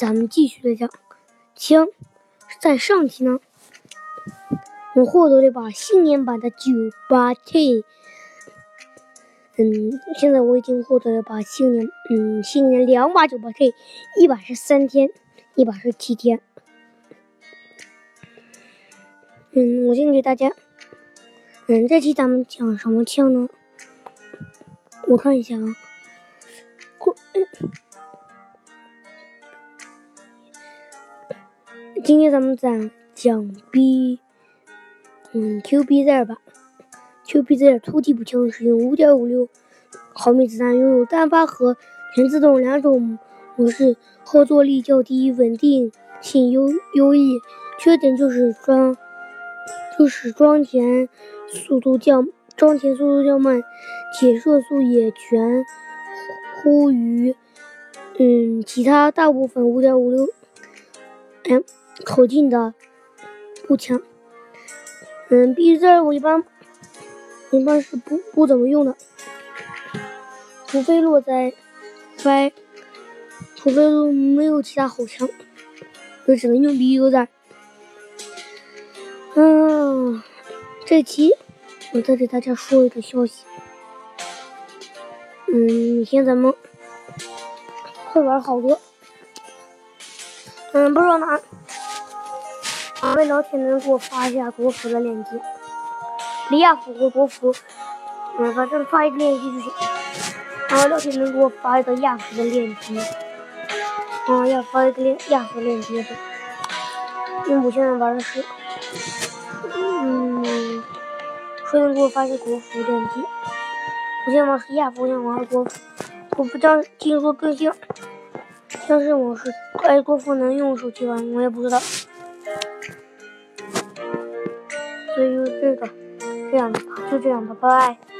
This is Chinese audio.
咱们继续来讲，枪在上期呢，我获得了一把新年版的九八 K。嗯，现在我已经获得了把新年，嗯，新年两把九八 K，一把是三天，一把是七天。嗯，我先给大家，嗯，这期咱们讲什么枪呢？我看一下啊，过今天咱们讲讲 B，嗯，QBZ 吧。QBZ 突击步枪使用5.56毫米子弹，拥有单发和全自动两种模式，后坐力较低，稳定性优优异。缺点就是装就是装填速度较装填速度较慢，且射速也全乎于嗯其他大部分5.56 M 口径的步枪。嗯，BZ 我一般。一般是不不怎么用的，除非落在歪，除非没有其他好枪，就只能用 BU 在。嗯，这期我再给大家说一个消息。嗯，以前咱们会玩好多。嗯，不知道哪哪位老铁能给我发一下国服的链接。利亚服和国服，嗯，反正发一个链接就行。然后老铁能给我发一个亚服的链接，啊，要发一个链亚服链接的。因为我现在玩的是，嗯，谁能给我发一个国服链接？我现在玩是亚服，我想玩国服。国服将听说更新，但是我是哎，国服能用手机玩，我也不知道。所以就这个。这样的，就这样吧，拜拜。